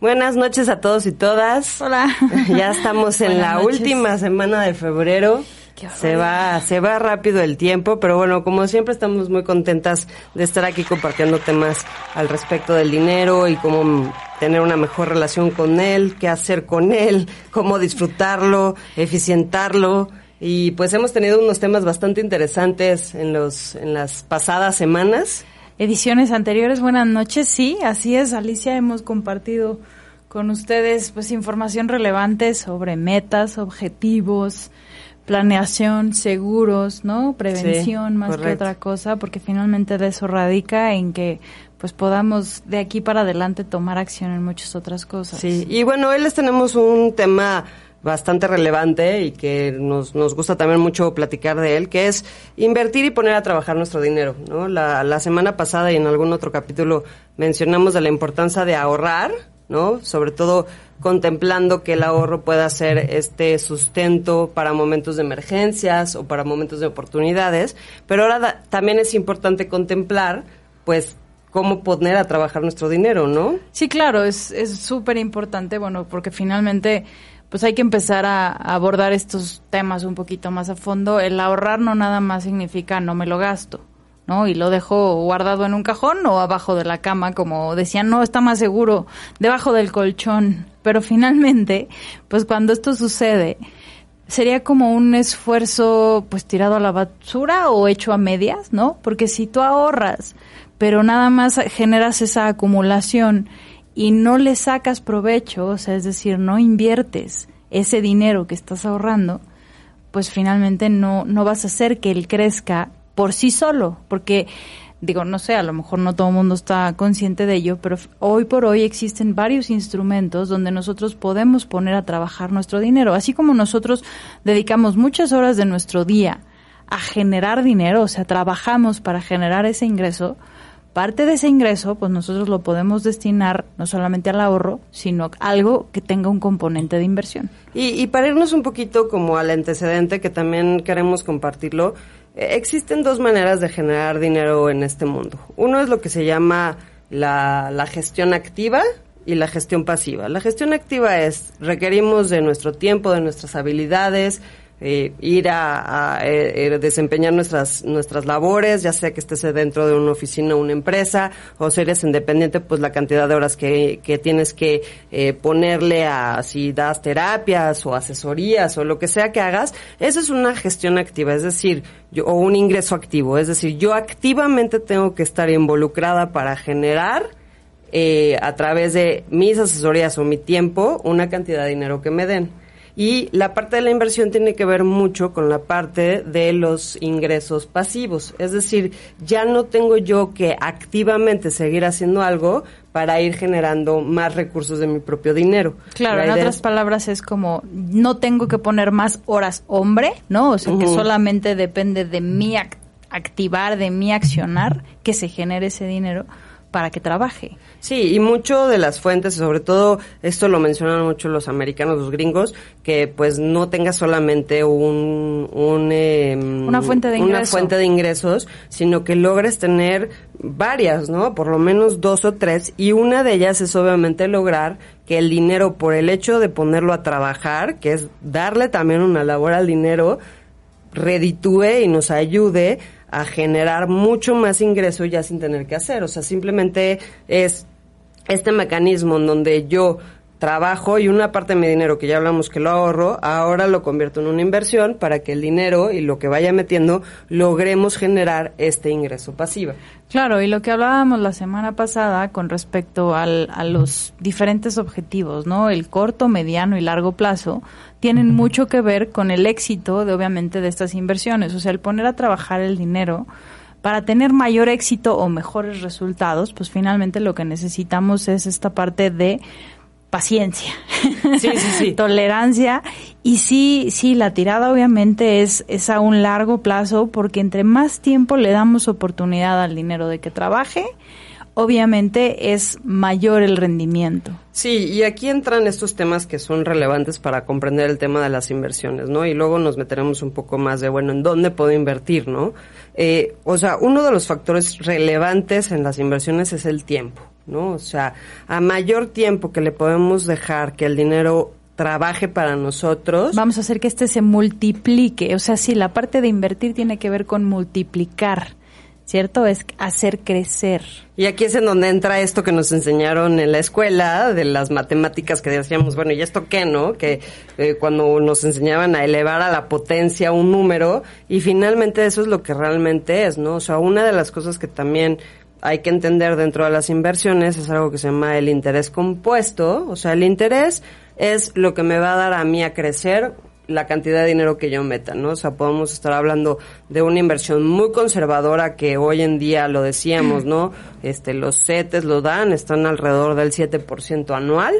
Buenas noches a todos y todas. Hola. Ya estamos en la última semana de febrero. Se va, se va rápido el tiempo, pero bueno, como siempre estamos muy contentas de estar aquí compartiendo temas al respecto del dinero y cómo tener una mejor relación con él, qué hacer con él, cómo disfrutarlo, eficientarlo. Y pues hemos tenido unos temas bastante interesantes en los, en las pasadas semanas ediciones anteriores. Buenas noches, sí, así es, Alicia, hemos compartido con ustedes pues información relevante sobre metas, objetivos, planeación, seguros, ¿no? Prevención más que otra cosa, porque finalmente de eso radica en que pues podamos de aquí para adelante tomar acción en muchas otras cosas. Sí, y bueno, hoy les tenemos un tema bastante relevante y que nos, nos gusta también mucho platicar de él, que es invertir y poner a trabajar nuestro dinero. ¿no? La, la semana pasada y en algún otro capítulo mencionamos de la importancia de ahorrar, ¿no? Sobre todo contemplando que el ahorro pueda ser este sustento para momentos de emergencias o para momentos de oportunidades, pero ahora también es importante contemplar, pues, cómo poner a trabajar nuestro dinero, ¿no? Sí, claro, es súper importante, bueno, porque finalmente pues hay que empezar a, abordar estos temas un poquito más a fondo. El ahorrar no nada más significa no me lo gasto, ¿no? Y lo dejo guardado en un cajón o abajo de la cama, como decían, no, está más seguro, debajo del colchón. Pero finalmente, pues cuando esto sucede, sería como un esfuerzo pues tirado a la basura o hecho a medias, ¿no? Porque si tú ahorras, pero nada más generas esa acumulación y no le sacas provecho, o sea, es decir, no inviertes ese dinero que estás ahorrando, pues finalmente no, no vas a hacer que él crezca por sí solo, porque digo, no sé, a lo mejor no todo el mundo está consciente de ello, pero hoy por hoy existen varios instrumentos donde nosotros podemos poner a trabajar nuestro dinero, así como nosotros dedicamos muchas horas de nuestro día a generar dinero, o sea, trabajamos para generar ese ingreso, parte de ese ingreso, pues nosotros lo podemos destinar no solamente al ahorro, sino algo que tenga un componente de inversión. Y, para irnos un poquito como al antecedente, que también queremos compartirlo, eh, existen dos maneras de generar dinero en este mundo. Uno es lo que se llama la, la gestión activa y la gestión pasiva. La gestión activa es requerimos de nuestro tiempo, de nuestras habilidades, eh, ir a, eh, eh, desempeñar nuestras nuestras labores, ya sea que estés dentro de una oficina o una empresa, o si eres independiente, pues la cantidad de horas que, que tienes que ponerle a si das terapias o asesorías o lo que sea que hagas, eso es una gestión activa, es decir, yo, o un ingreso activo, es decir, yo activamente tengo que estar involucrada para generar a través de mis asesorías o mi tiempo una cantidad de dinero que me den. Y la parte de la inversión tiene que ver mucho con la parte de los ingresos pasivos. Es decir, ya no tengo yo que activamente seguir haciendo algo para ir generando más recursos de mi propio dinero. Claro, en otras palabras es como no tengo que poner más horas hombre, ¿no? O sea, que solamente depende de mi activar, de mi accionar, que se genere ese dinero para que trabaje. Sí, y mucho de las fuentes, sobre todo esto lo mencionan mucho los americanos, los gringos, que pues no tenga solamente un, em, una fuente de una fuente de ingresos, sino que logres tener varias, ¿no? Por lo menos dos o tres, y una de ellas es obviamente lograr que el dinero, por el hecho de ponerlo a trabajar, que es darle también una labor al dinero, reditúe y nos ayude a generar mucho más ingreso ya sin tener que hacer. O sea, simplemente es este mecanismo en donde yo trabajo y una parte de mi dinero que ya hablamos que lo ahorro, ahora lo convierto en una inversión para que el dinero y lo que vaya metiendo logremos generar este ingreso pasivo. Claro, y lo que hablábamos la semana pasada con respecto al, a los diferentes objetivos, ¿no? El corto, mediano y largo plazo tienen mucho que ver con el éxito de obviamente de estas inversiones, o sea, el poner a trabajar el dinero para tener mayor éxito o mejores resultados, pues finalmente lo que necesitamos es esta parte de paciencia, sí, sí, sí. tolerancia y sí, sí, la tirada obviamente es, es a un largo plazo porque entre más tiempo le damos oportunidad al dinero de que trabaje, obviamente es mayor el rendimiento. Sí, y aquí entran estos temas que son relevantes para comprender el tema de las inversiones, ¿no? Y luego nos meteremos un poco más de, bueno, ¿en dónde puedo invertir, no? Eh, o sea, uno de los factores relevantes en las inversiones es el tiempo. ¿no? O sea, a mayor tiempo que le podemos dejar que el dinero trabaje para nosotros. Vamos a hacer que este se multiplique. O sea, sí, la parte de invertir tiene que ver con multiplicar, ¿cierto? Es hacer crecer. Y aquí es en donde entra esto que nos enseñaron en la escuela, de las matemáticas que decíamos, bueno, ¿y esto qué, no? Que eh, cuando nos enseñaban a elevar a la potencia un número, y finalmente eso es lo que realmente es, ¿no? O sea, una de las cosas que también hay que entender dentro de las inversiones es algo que se llama el interés compuesto. O sea, el interés es lo que me va a dar a mí a crecer la cantidad de dinero que yo meta, ¿no? O sea, podemos estar hablando de una inversión muy conservadora que hoy en día lo decíamos, ¿no? Este, los CETES lo dan, están alrededor del 7% anual.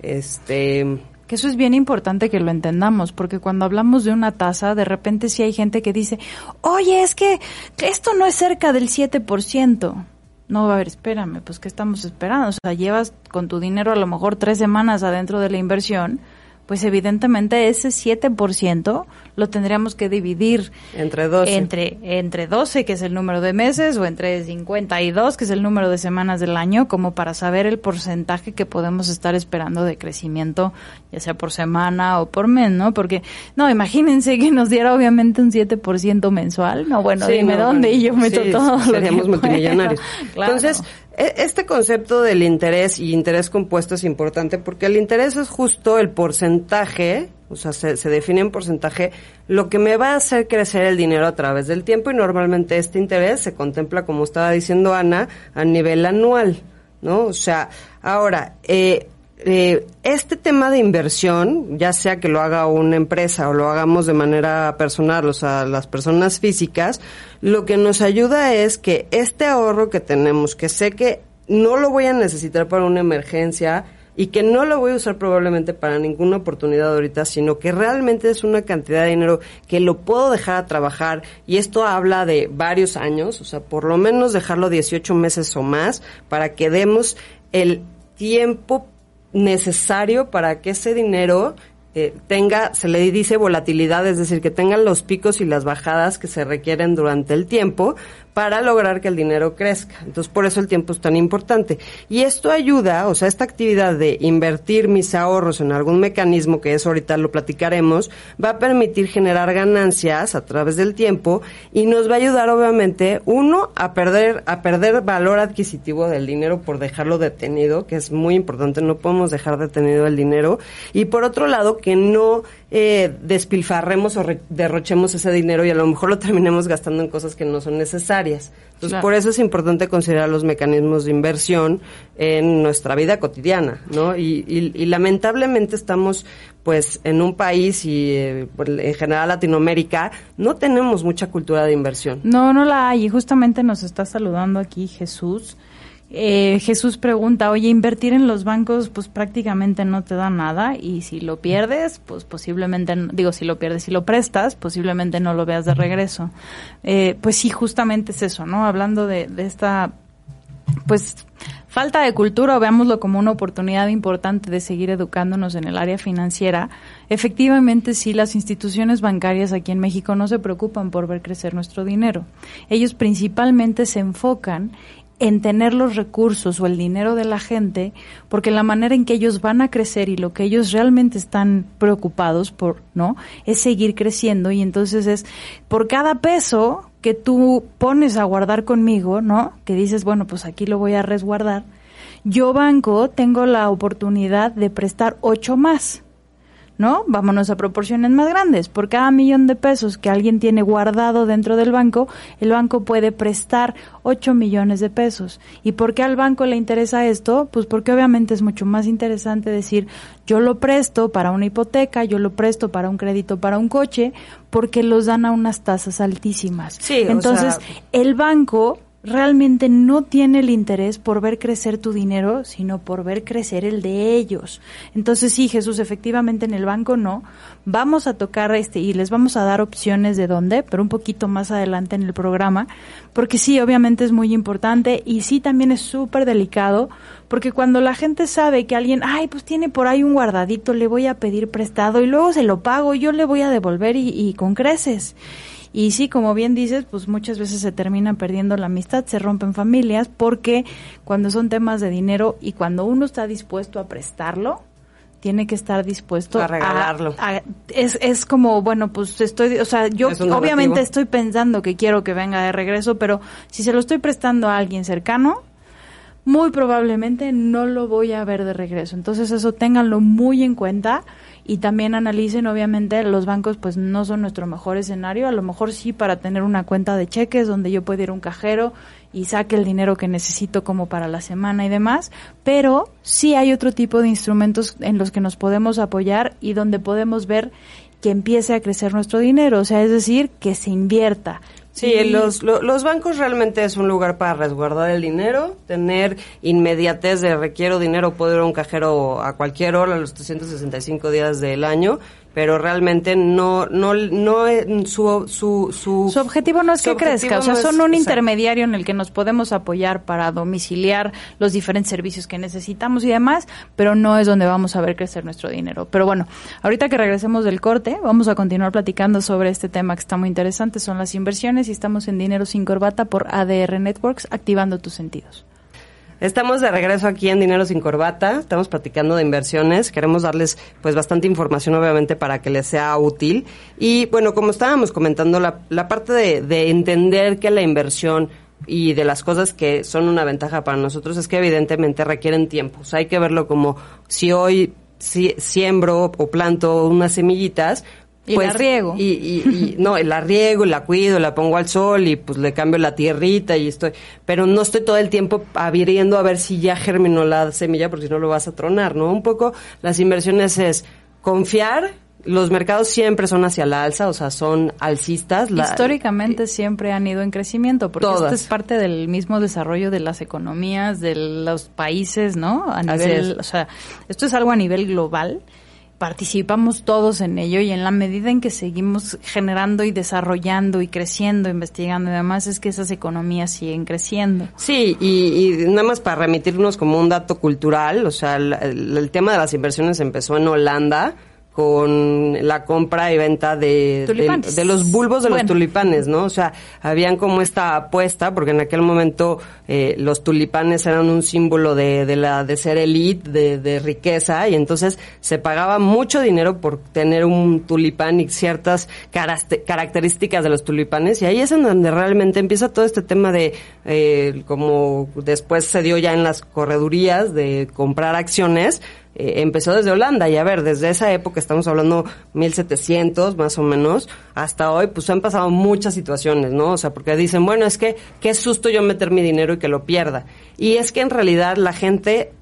Este, que eso es bien importante que lo entendamos, porque cuando hablamos de una tasa, de repente sí hay gente que dice, oye, es que esto no es cerca del 7%. No, a ver, espérame, pues ¿qué estamos esperando? O sea, llevas con tu dinero a lo mejor tres semanas adentro de la inversión pues evidentemente ese 7% lo tendríamos que dividir entre 12. Entre, entre 12, que es el número de meses, o entre 52, que es el número de semanas del año, como para saber el porcentaje que podemos estar esperando de crecimiento, ya sea por semana o por mes, ¿no? Porque, no, imagínense que nos diera obviamente un 7% mensual. No, bueno, dime dónde y yo meto todo. Seríamos multimillonarios. Entonces, e, este concepto del interés y interés compuesto es importante porque el interés es justo el porcentaje, o sea, se, define en porcentaje, lo que me va a hacer crecer el dinero a través del tiempo y normalmente este interés se contempla, como estaba diciendo Ana, a nivel anual, ¿no? O sea, ahora, eh, eh, este tema de inversión, ya sea que lo haga una empresa o lo hagamos de manera personal, o sea, las personas físicas, lo que nos ayuda es que este ahorro que tenemos, que sé que no lo voy a necesitar para una emergencia y que no lo voy a usar probablemente para ninguna oportunidad ahorita, sino que realmente es una cantidad de dinero que lo puedo dejar a trabajar y esto habla de varios años, o sea, por lo menos dejarlo 18 meses o más para que demos el tiempo necesario para que ese dinero eh, tenga, se le dice volatilidad, es decir, que tengan los picos y las bajadas que se requieren durante el tiempo para lograr que el dinero crezca. Entonces, por eso el tiempo es tan importante. Y esto ayuda, o sea, esta actividad de invertir mis ahorros en algún mecanismo, que eso ahorita lo platicaremos, va a permitir generar ganancias a través del tiempo y nos va a ayudar, obviamente, uno, a perder, a perder valor adquisitivo del dinero por dejarlo detenido, que es muy importante, no podemos dejar detenido el dinero. Y por otro lado, que no eh, despilfarremos o derrochemos ese dinero y a lo mejor lo terminemos gastando en cosas que no son necesarias. Entonces, por eso es importante considerar los mecanismos de inversión en nuestra vida cotidiana, ¿no? Y, y, lamentablemente estamos, pues, en un país y eh, en general Latinoamérica, no tenemos mucha cultura de inversión. No, no la hay. Y justamente nos está saludando aquí Jesús eh, Jesús pregunta, oye, invertir en los bancos pues prácticamente no te da nada y si lo pierdes, pues posiblemente, digo, si lo pierdes y lo prestas, posiblemente no lo veas de regreso. Eh, pues sí, justamente es eso, ¿no? Hablando de, de esta, pues falta de cultura o veámoslo como una oportunidad importante de seguir educándonos en el área financiera, efectivamente sí las instituciones bancarias aquí en México no se preocupan por ver crecer nuestro dinero. Ellos principalmente se enfocan en tener los recursos o el dinero de la gente, porque la manera en que ellos van a crecer y lo que ellos realmente están preocupados por, ¿no? Es seguir creciendo y entonces es por cada peso que tú pones a guardar conmigo, ¿no? Que dices, bueno, pues aquí lo voy a resguardar. Yo banco tengo la oportunidad de prestar ocho más. ¿No? Vámonos a proporciones más grandes. Por cada millón de pesos que alguien tiene guardado dentro del banco, el banco puede prestar 8 millones de pesos. ¿Y por qué al banco le interesa esto? Pues porque obviamente es mucho más interesante decir, yo lo presto para una hipoteca, yo lo presto para un crédito para un coche, porque los dan a unas tasas altísimas. Sí, Entonces, el banco realmente no tiene el interés por ver crecer tu dinero, sino por ver crecer el de ellos. Entonces sí, Jesús, efectivamente en el banco no. Vamos a tocar este y les vamos a dar opciones de dónde, pero un poquito más adelante en el programa, porque sí, obviamente es muy importante y sí también es súper delicado, porque cuando la gente sabe que alguien, ay, pues tiene por ahí un guardadito, le voy a pedir prestado y luego se lo pago, yo le voy a devolver y, y con creces. Y sí, como bien dices, pues muchas veces se termina perdiendo la amistad, se rompen familias, porque cuando son temas de dinero y cuando uno está dispuesto a prestarlo, tiene que estar dispuesto a regalarlo. es, es como, bueno, pues estoy, o sea, yo obviamente estoy pensando que quiero que venga de regreso, pero si se lo estoy prestando a alguien cercano, muy probablemente no lo voy a ver de regreso. Entonces eso ténganlo muy en cuenta y también analicen, obviamente, los bancos pues no son nuestro mejor escenario, a lo mejor sí para tener una cuenta de cheques donde yo pueda ir a un cajero y saque el dinero que necesito como para la semana y demás, pero sí hay otro tipo de instrumentos en los que nos podemos apoyar y donde podemos ver que empiece a crecer nuestro dinero, o sea, es decir, que se invierta. Sí, los, los bancos realmente es un lugar para resguardar el dinero, tener inmediatez de requiero dinero, puedo ir a un cajero a cualquier hora, los 365 días del año, pero realmente no no no su su su, objetivo no es que crezca, o sea, son un intermediario en el que nos podemos apoyar para domiciliar los diferentes servicios que necesitamos y demás, pero no es donde vamos a ver crecer nuestro dinero. Pero bueno, ahorita que regresemos del corte, vamos a continuar platicando sobre este tema que está muy interesante, son las inversiones y estamos en Dinero sin corbata por ADR Networks, activando tus sentidos. Estamos de regreso aquí en Dinero sin Corbata, estamos platicando de inversiones, queremos darles pues bastante información obviamente para que les sea útil. Y bueno, como estábamos comentando, la, la parte de, de entender que la inversión y de las cosas que son una ventaja para nosotros es que evidentemente requieren tiempo, o sea, hay que verlo como si hoy siembro o planto unas semillitas, y pues, la riego. Y, y, no, la riego, la cuido, la pongo al sol y pues le cambio la tierrita y estoy, pero no estoy todo el tiempo abriendo a ver si ya germinó la semilla porque si no lo vas a tronar, ¿no? Un poco las inversiones es confiar, los mercados siempre son hacia la alza, o sea, son alcistas. Históricamente siempre han ido en crecimiento, porque esto es parte del mismo desarrollo de las economías, de los países, ¿no? A nivel, o sea, esto es algo a nivel global participamos todos en ello y en la medida en que seguimos generando y desarrollando y creciendo, investigando y demás, es que esas economías siguen creciendo. Sí, y, y nada más para remitirnos como un dato cultural, o sea, el tema de las inversiones empezó en Holanda, con la compra y venta de, de, los bulbos de los tulipanes, ¿no? O sea, habían como esta apuesta, porque en aquel momento eh, los tulipanes eran un símbolo de, de la de ser elite, de, de, riqueza, y entonces se pagaba mucho dinero por tener un tulipán y ciertas características de los tulipanes, y ahí es en donde realmente empieza todo este tema de, eh, como después se dio ya en las corredurías, de comprar acciones, eh, empezó desde Holanda y a ver, desde esa época estamos hablando 1700 más o menos, hasta hoy pues han pasado muchas situaciones, ¿no? O sea, porque dicen, bueno, es que qué susto yo meter mi dinero y que lo pierda. Y es que en realidad la gente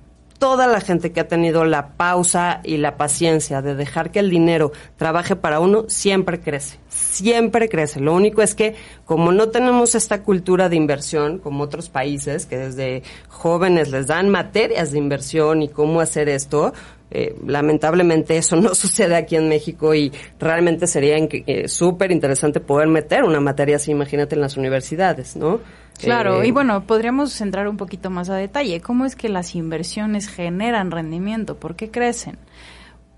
toda la gente que ha tenido la pausa y la paciencia de dejar que el dinero trabaje para uno, siempre crece, siempre crece. Lo único es que como no tenemos esta cultura de inversión como otros países, que desde jóvenes les dan materias de inversión y cómo hacer esto, eh, lamentablemente eso no sucede aquí en México y realmente sería eh, súper interesante poder meter una materia así, imagínate, en las universidades, ¿no? Claro, y eh, bueno, podríamos centrar un poquito más a detalle. ¿Cómo es que las inversiones generan rendimiento? ¿Por qué crecen?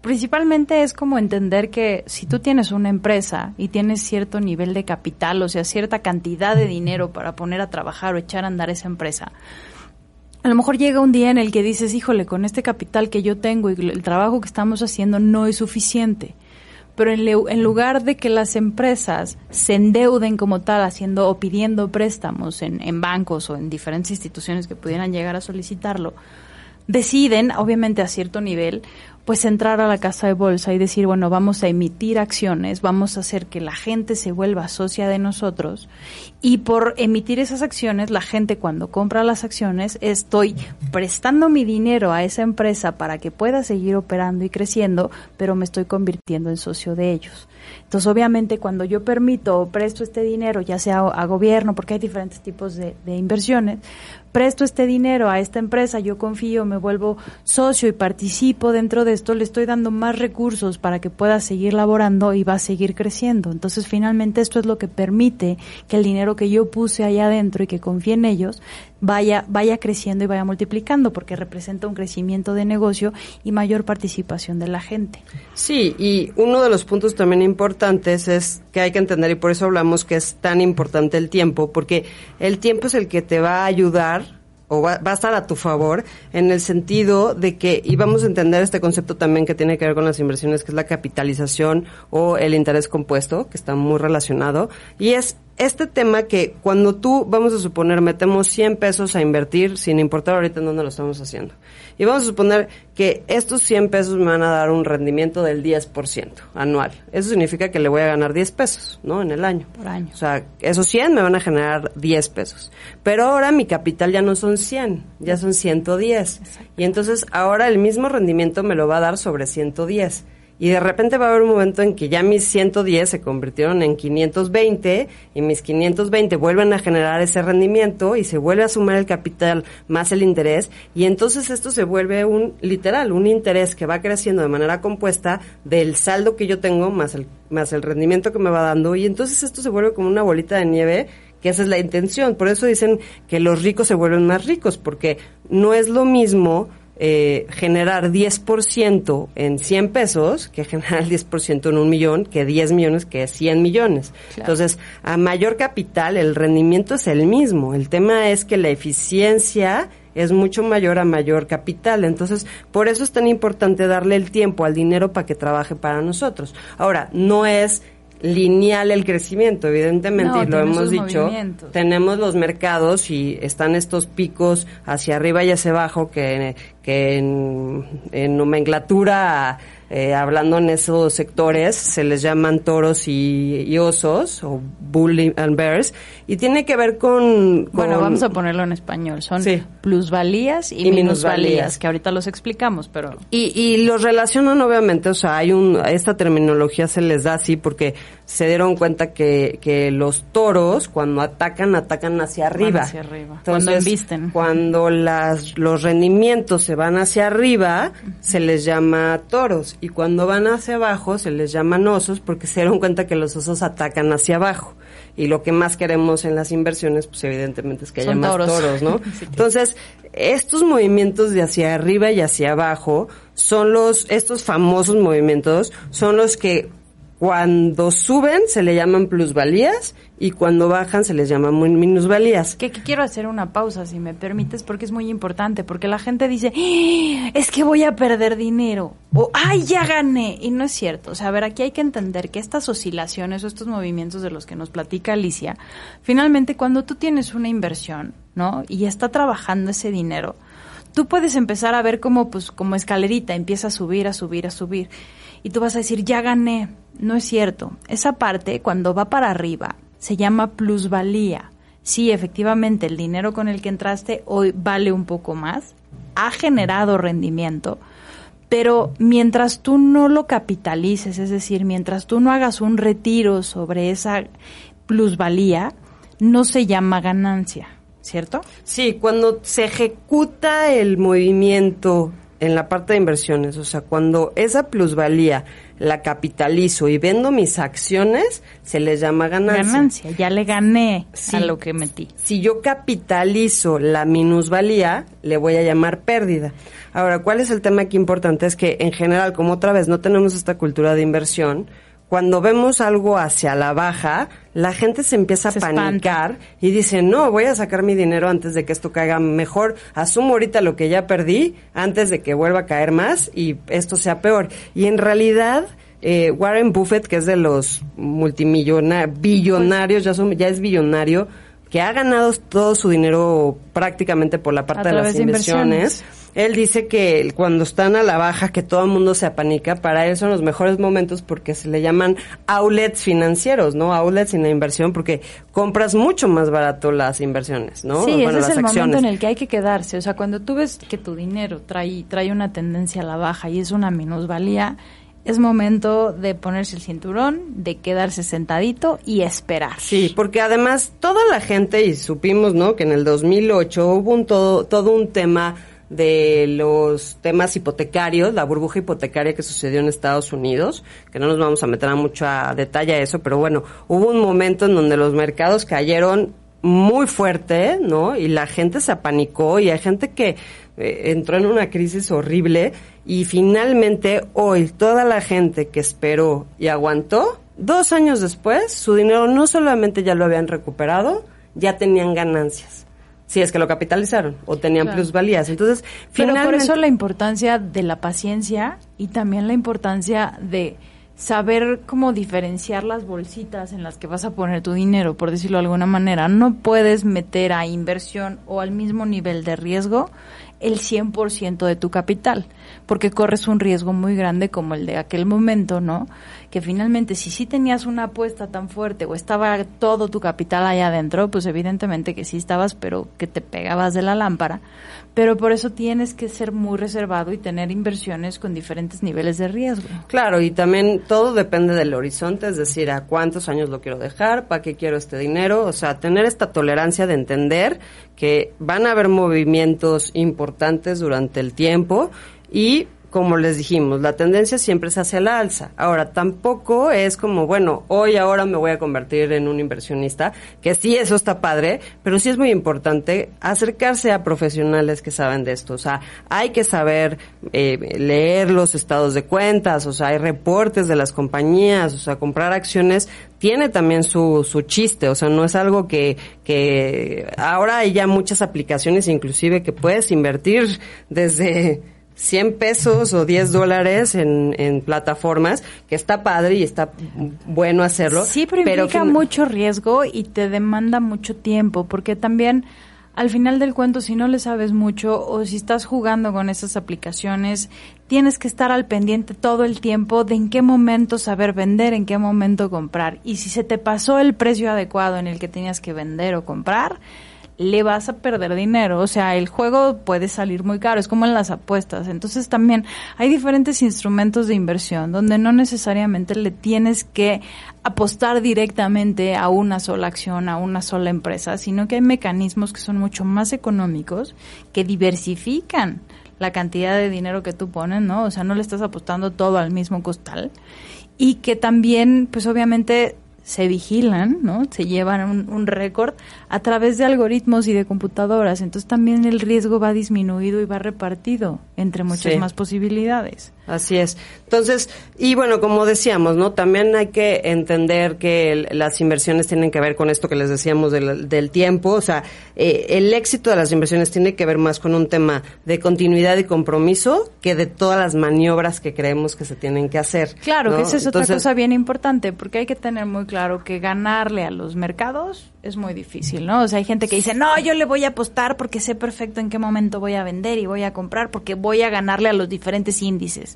Principalmente es como entender que si tú tienes una empresa y tienes cierto nivel de capital, o sea, cierta cantidad de dinero para poner a trabajar o echar a andar esa empresa, a lo mejor llega un día en el que dices, híjole, con este capital que yo tengo y el trabajo que estamos haciendo no es suficiente pero en, lugar de que las empresas se endeuden como tal haciendo o pidiendo préstamos en, bancos o en diferentes instituciones que pudieran llegar a solicitarlo, deciden, obviamente a cierto nivel, pues entrar a la casa de bolsa y decir, bueno, vamos a emitir acciones, vamos a hacer que la gente se vuelva socia de nosotros y por emitir esas acciones, la gente cuando compra las acciones, estoy prestando mi dinero a esa empresa para que pueda seguir operando y creciendo, pero me estoy convirtiendo en socio de ellos. Entonces, obviamente, cuando yo permito o presto este dinero, ya sea a gobierno, porque hay diferentes tipos de, de inversiones, presto este dinero a esta empresa, yo confío, me vuelvo socio y participo dentro de esto, le estoy dando más recursos para que pueda seguir laborando y va a seguir creciendo. Entonces, finalmente, esto es lo que permite que el dinero que yo puse allá adentro y que confíe en ellos vaya, vaya creciendo y vaya multiplicando, porque representa un crecimiento de negocio y mayor participación de la gente. Sí, y uno de los puntos también importantes es que hay que entender, y por eso hablamos que es tan importante el tiempo, porque el tiempo es el que te va a ayudar o va, va, a estar a tu favor en el sentido de que, y vamos a entender este concepto también que tiene que ver con las inversiones, que es la capitalización o el interés compuesto, que está muy relacionado, y es este tema que cuando tú, vamos a suponer, metemos 100 pesos a invertir, sin importar ahorita en dónde lo estamos haciendo, y vamos a suponer que estos 100 pesos me van a dar un rendimiento del 10% anual. Eso significa que le voy a ganar 10 pesos, ¿no? En el año. Por año. O sea, esos 100 me van a generar 10 pesos. Pero ahora mi capital ya no son 100, ya son 110. Exacto. Y entonces ahora el mismo rendimiento me lo va a dar sobre 110 y de repente va a haber un momento en que ya mis 110 se convirtieron en 520 y mis 520 vuelven a generar ese rendimiento y se vuelve a sumar el capital más el interés y entonces esto se vuelve un literal, un interés que va creciendo de manera compuesta del saldo que yo tengo más el más el rendimiento que me va dando y entonces esto se vuelve como una bolita de nieve que esa es la intención. Por eso dicen que los ricos se vuelven más ricos porque no es lo mismo eh, generar 10% en 100 pesos que generar 10% en un millón, que 10 millones, que 100 millones. Claro. Entonces, a mayor capital, el rendimiento es el mismo. El tema es que la eficiencia es mucho mayor a mayor capital. Entonces, por eso es tan importante darle el tiempo al dinero para que trabaje para nosotros. Ahora, no es lineal el crecimiento, evidentemente, no, y lo hemos dicho, tenemos los mercados y están estos picos hacia arriba y hacia abajo que, que en, en nomenclatura eh, hablando en esos sectores, se les llaman toros y, y, osos, o bull and bears, y tiene que ver con... con bueno, vamos a ponerlo en español, son sí. plusvalías y, y minusvalías, minusvalías, que ahorita los explicamos, pero... Y, y los relacionan obviamente, o sea, hay un, esta terminología se les da así porque se dieron cuenta que, que los toros cuando atacan, atacan hacia arriba. Hacia arriba. Entonces, cuando embisten. Cuando las, los rendimientos se van hacia arriba, se les llama toros. Y cuando van hacia abajo, se les llaman osos porque se dieron cuenta que los osos atacan hacia abajo. Y lo que más queremos en las inversiones, pues evidentemente es que haya Son más toros, toros ¿no? sí, Entonces, estos movimientos de hacia arriba y hacia abajo son los, estos famosos movimientos son los que cuando suben se le llaman plusvalías y cuando bajan se les llaman minusvalías. Que, que, quiero hacer una pausa, si me permites, porque es muy importante, porque la gente dice, ¡Ah! es que voy a perder dinero, o ¡ay, ya gané! Y no es cierto. O sea, a ver, aquí hay que entender que estas oscilaciones o estos movimientos de los que nos platica Alicia, finalmente cuando tú tienes una inversión, ¿no? Y está trabajando ese dinero, tú puedes empezar a ver como, pues, como escalerita, empieza a subir, a subir, a subir. Y tú vas a decir, ya gané. No es cierto. Esa parte, cuando va para arriba, se llama plusvalía. Sí, efectivamente, el dinero con el que entraste hoy vale un poco más, ha generado rendimiento, pero mientras tú no lo capitalices, es decir, mientras tú no hagas un retiro sobre esa plusvalía, no se llama ganancia, ¿cierto? Sí, cuando se ejecuta el movimiento en la parte de inversiones, o sea, cuando esa plusvalía la capitalizo y vendo mis acciones, se les llama ganancia. Ganancia, ya le gané sí, a lo que metí. Si yo capitalizo la minusvalía, le voy a llamar pérdida. Ahora, ¿cuál es el tema aquí importante? Es que en general, como otra vez no tenemos esta cultura de inversión, cuando vemos algo hacia la baja, la gente se empieza se a panicar espanta. y dice, no, voy a sacar mi dinero antes de que esto caiga mejor, asumo ahorita lo que ya perdí antes de que vuelva a caer más y esto sea peor. Y en realidad, eh, Warren Buffett, que es de los multimillonarios, billonarios, ya, son, ya es billonario, que ha ganado todo su dinero prácticamente por la parte de las inversiones, él dice que cuando están a la baja, que todo el mundo se apanica, para él son los mejores momentos porque se le llaman outlets financieros, ¿no? Outlets en la inversión porque compras mucho más barato las inversiones, ¿no? Sí, ese es el momento en el que hay que quedarse. O sea, cuando tú ves que tu dinero trae, trae una tendencia a la baja y es una minusvalía, es momento de ponerse el cinturón, de quedarse sentadito y esperar. Sí, porque además toda la gente, y supimos, ¿no? Que en el 2008 hubo un todo, todo un tema de los temas hipotecarios, la burbuja hipotecaria que sucedió en Estados Unidos, que no nos vamos a meter a mucho a detalle a eso, pero bueno, hubo un momento en donde los mercados cayeron muy fuerte, ¿no? Y la gente se apanicó y hay gente que eh, entró en una crisis horrible y finalmente hoy toda la gente que esperó y aguantó, dos años después, su dinero no solamente ya lo habían recuperado, ya tenían ganancias. Si es que lo capitalizaron o tenían plusvalías. Entonces, Pero por eso la importancia de la paciencia y también la importancia de saber cómo diferenciar las bolsitas en las que vas a poner tu dinero, por decirlo de alguna manera. No puedes meter a inversión o al mismo nivel de riesgo el 100% de tu capital, porque corres un riesgo muy grande como el de aquel momento, ¿no? Que finalmente si sí tenías una apuesta tan fuerte o estaba todo tu capital allá adentro, pues evidentemente que sí estabas, pero que te pegabas de la lámpara, pero por eso tienes que ser muy reservado y tener inversiones con diferentes niveles de riesgo. Claro, y también todo depende del horizonte, es decir, a cuántos años lo quiero dejar, para qué quiero este dinero, o sea, tener esta tolerancia de entender que van a haber movimientos importantes durante el tiempo y como les dijimos, la tendencia siempre es hacia la alza. Ahora, tampoco es como, bueno, hoy ahora me voy a convertir en un inversionista, que sí, eso está padre, pero sí es muy importante acercarse a profesionales que saben de esto. O sea, hay que saber eh, leer los estados de cuentas, o sea, hay reportes de las compañías, o sea, comprar acciones tiene también su, su chiste, o sea, no es algo que, que ahora hay ya muchas aplicaciones inclusive que puedes invertir desde 100 pesos o 10 dólares en, en plataformas, que está padre y está bueno hacerlo. Sí, pero, implica mucho riesgo y te demanda mucho tiempo, porque también al final del cuento, si no le sabes mucho o si estás jugando con esas aplicaciones, tienes que estar al pendiente todo el tiempo de en qué momento saber vender, en qué momento comprar. Y si se te pasó el precio adecuado en el que tenías que vender o comprar, le vas a perder dinero. O sea, el juego puede salir muy caro, es como en las apuestas. Entonces también hay diferentes instrumentos de inversión donde no necesariamente le tienes que apostar directamente a una sola acción, a una sola empresa, sino que hay mecanismos que son mucho más económicos, que diversifican la cantidad de dinero que tú pones, ¿no? O sea, no le estás apostando todo al mismo costal y que también, pues obviamente se vigilan, ¿no? Se llevan un, récord a través de algoritmos y de computadoras. Entonces también el riesgo va disminuido y va repartido entre muchas más posibilidades. Así es. Entonces, y bueno, como decíamos, ¿no? También hay que entender que las inversiones tienen que ver con esto que les decíamos del, del tiempo. O sea, eh, el éxito de las inversiones tiene que ver más con un tema de continuidad y compromiso que de todas las maniobras que creemos que se tienen que hacer. Claro, que esa es otra cosa bien importante, porque hay que tener muy claro que ganarle a los mercados es muy difícil, ¿no? O sea, hay gente que dice, no, yo le voy a apostar porque sé perfecto en qué momento voy a vender y voy a comprar porque voy a ganarle a los diferentes índices.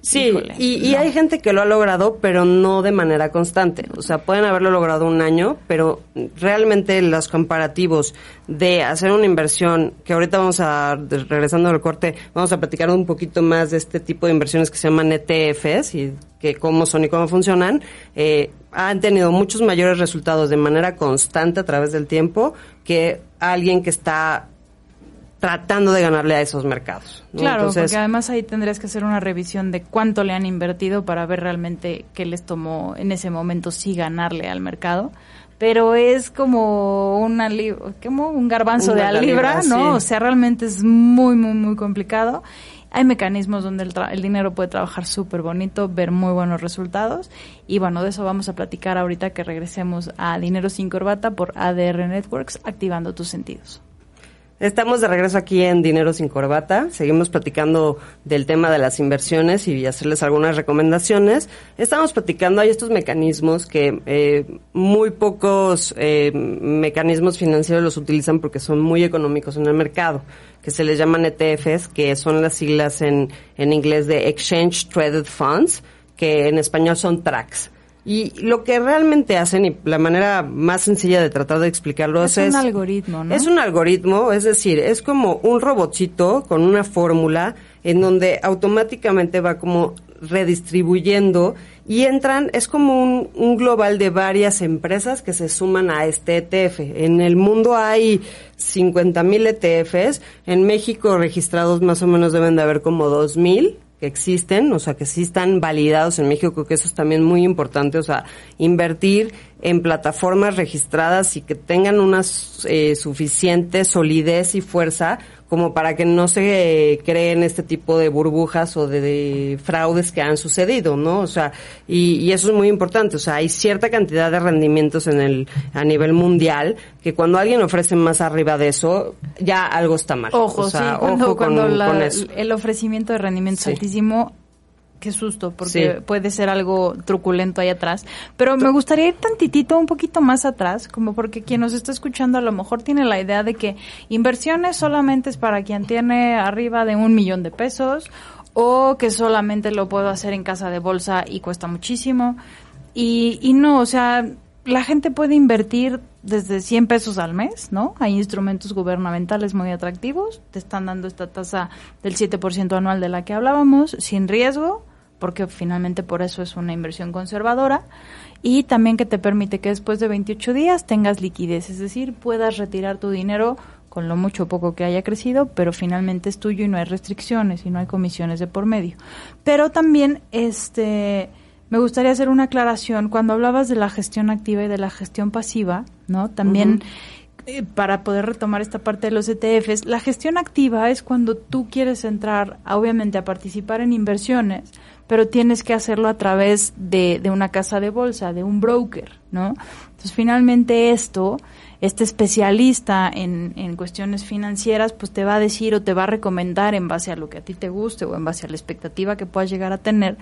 Sí, y, hay gente que lo ha logrado, pero no de manera constante. O sea, pueden haberlo logrado un año, pero realmente los comparativos de hacer una inversión, que ahorita vamos a, regresando al corte, vamos a platicar un poquito más de este tipo de inversiones que se llaman ETFs y que cómo son y cómo funcionan, eh, han tenido muchos mayores resultados de manera constante a través del tiempo que alguien que está tratando de ganarle a esos mercados. Claro, porque además ahí tendrías que hacer una revisión de cuánto le han invertido para ver realmente qué les tomó en ese momento sí ganarle al mercado. Pero es como una como un garbanzo de a libra, ¿no? O sea, realmente es muy, muy, muy complicado. Hay mecanismos donde el, el dinero puede trabajar súper bonito, ver muy buenos resultados. Y bueno, de eso vamos a platicar ahorita que regresemos a Dinero sin Corbata por ADR Networks, activando tus sentidos. Estamos de regreso aquí en Dinero sin Corbata. Seguimos platicando del tema de las inversiones y hacerles algunas recomendaciones. Estamos platicando, hay estos mecanismos que eh, muy pocos eh, mecanismos financieros los utilizan porque son muy económicos en el mercado, que se les llaman ETFs, que son las siglas en, en inglés de Exchange Traded Funds, que en español son TRACs. Y lo que realmente hacen, y la manera más sencilla de tratar de explicarlo es... Es un algoritmo, ¿no? Es un algoritmo, es decir, es como un robotcito con una fórmula en donde automáticamente va como redistribuyendo y entran, es como un, un, global de varias empresas que se suman a este ETF. En el mundo hay 50 mil ETFs, en México registrados más o menos deben de haber como 2 mil que existen, o sea, que sí están validados en México, que eso es también muy importante, o sea, invertir en plataformas registradas y que tengan una eh, suficiente solidez y fuerza como para que no se eh, creen este tipo de burbujas o de, fraudes que han sucedido, ¿no? O sea, y, y, eso es muy importante, o sea, hay cierta cantidad de rendimientos en el a nivel mundial que cuando alguien ofrece más arriba de eso, ya algo está mal. Ojo, o sea, sí, cuando, ojo cuando con, la- con eso. el ofrecimiento de rendimiento Sí. es altísimo, qué susto, porque Sí. puede ser algo truculento ahí atrás. Pero me gustaría ir tantitito, un poquito más atrás, como porque quien nos está escuchando a lo mejor tiene la idea de que inversiones solamente es para quien tiene arriba de un millón de pesos o que solamente lo puedo hacer en casa de bolsa y cuesta muchísimo. Y, y no, o sea, la gente puede invertir desde 100 pesos al mes, ¿no? Hay instrumentos gubernamentales muy atractivos, te están dando esta tasa del 7% anual de la que hablábamos, sin riesgo, porque finalmente por eso es una inversión conservadora, y también que te permite que después de 28 días tengas liquidez, es decir, puedas retirar tu dinero con lo mucho o poco que haya crecido, pero finalmente es tuyo y no hay restricciones y no hay comisiones de por medio. Pero también, este, me gustaría hacer una aclaración. Cuando hablabas de la gestión activa y de la gestión pasiva, ¿no? También, eh, para poder retomar esta parte de los ETFs, la gestión activa es cuando tú quieres entrar, obviamente, a participar en inversiones, pero tienes que hacerlo a través de, de una casa de bolsa, de un broker, ¿no? Entonces, finalmente esto, este especialista en, en cuestiones financieras, pues te va a decir o te va a recomendar en base a lo que a ti te guste o en base a la expectativa que puedas llegar a tener,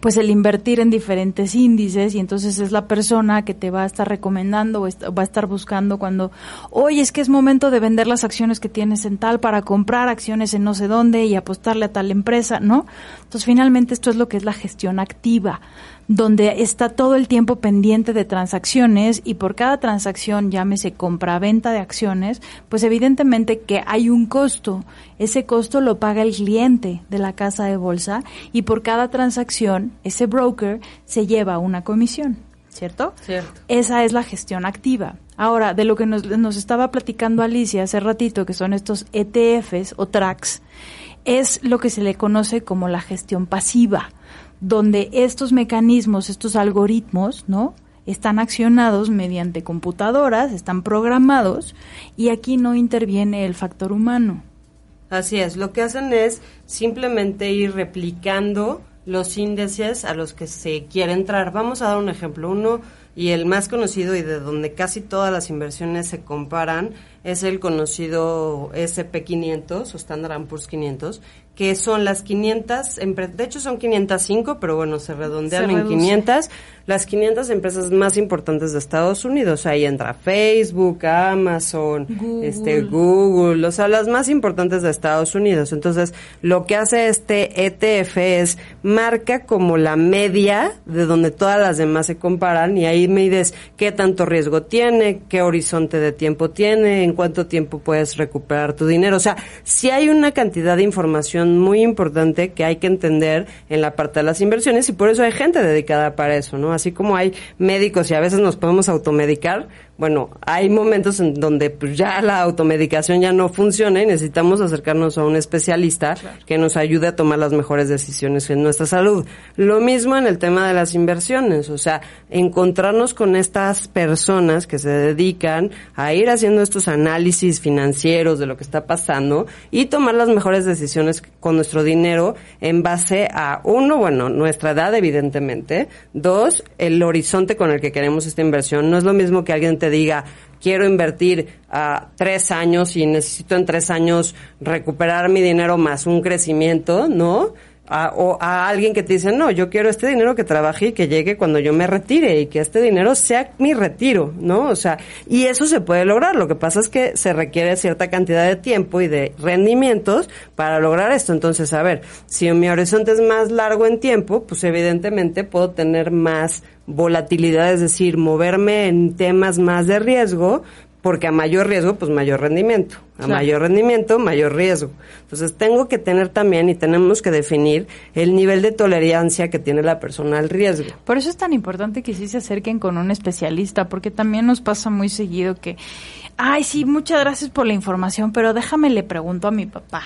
pues el invertir en diferentes índices y entonces es la persona que te va a estar recomendando o va a estar buscando cuando, oye, es que es momento de vender las acciones que tienes en tal para comprar acciones en no sé dónde y apostarle a tal empresa, ¿no? Entonces finalmente esto es lo que es la gestión activa, donde está todo el tiempo pendiente de transacciones y por cada transacción, llámese compra-venta de acciones, pues evidentemente que hay un costo. Ese costo lo paga el cliente de la casa de bolsa y por cada transacción ese broker se lleva una comisión, ¿cierto? Cierto. Esa es la gestión activa. Ahora, de lo que nos, nos estaba platicando Alicia hace ratito, que son estos ETFs o TRACs, es lo que se le conoce como la gestión pasiva, donde estos mecanismos, estos algoritmos, ¿no? Están accionados mediante computadoras, están programados y aquí no interviene el factor humano. Así es, lo que hacen es simplemente ir replicando los índices a los que se quiere entrar. Vamos a dar un ejemplo. Uno, y el más conocido y de donde casi todas las inversiones se comparan, es el conocido SP500 o Standard Poor's 500, que son las 500, empre- de hecho son 505, pero bueno, se redondean Se en reduce. 500, las 500 empresas más importantes de Estados Unidos. Ahí entra Facebook, Amazon, Google. este Google, o sea, las más importantes de Estados Unidos. Entonces, lo que hace este ETF es marca como la media de donde todas las demás se comparan y ahí mides qué tanto riesgo tiene, qué horizonte de tiempo tiene, en cuánto tiempo puedes recuperar tu dinero. O sea, si hay una cantidad de información muy importante que hay que entender en la parte de las inversiones y por eso hay gente dedicada para eso, ¿no? Así como hay médicos y a veces nos podemos automedicar, bueno, hay momentos en donde pues, ya la automedicación ya no funciona y necesitamos acercarnos a un especialista que nos ayude a tomar las mejores decisiones en nuestra salud. Lo mismo en el tema de las inversiones, o sea, encontrarnos con estas personas que se dedican a ir haciendo estos análisis financieros de lo que está pasando y tomar las mejores decisiones con nuestro dinero en base a uno, bueno, nuestra edad evidentemente, dos, el horizonte con el que queremos esta inversión. No es lo mismo que alguien te diga, quiero invertir a tres años y necesito en tres años recuperar mi dinero más un crecimiento, ¿no? A, o a alguien que te dice, no, yo quiero este dinero que trabaje y que llegue cuando yo me retire y que este dinero sea mi retiro, ¿no? O sea, y eso se puede lograr. Lo que pasa es que se requiere cierta cantidad de tiempo y de rendimientos para lograr esto. Entonces, a ver, si mi horizonte es más largo en tiempo, pues evidentemente puedo tener más volatilidad, es decir, moverme en temas más de riesgo, porque a mayor riesgo, pues mayor rendimiento. A Claro. mayor rendimiento, mayor riesgo. Entonces tengo que tener también y tenemos que definir el nivel de tolerancia que tiene la persona al riesgo. Por eso es tan importante que sí se acerquen con un especialista, porque también nos pasa muy seguido que, ay, sí, muchas gracias por la información, pero déjame le pregunto a mi papá.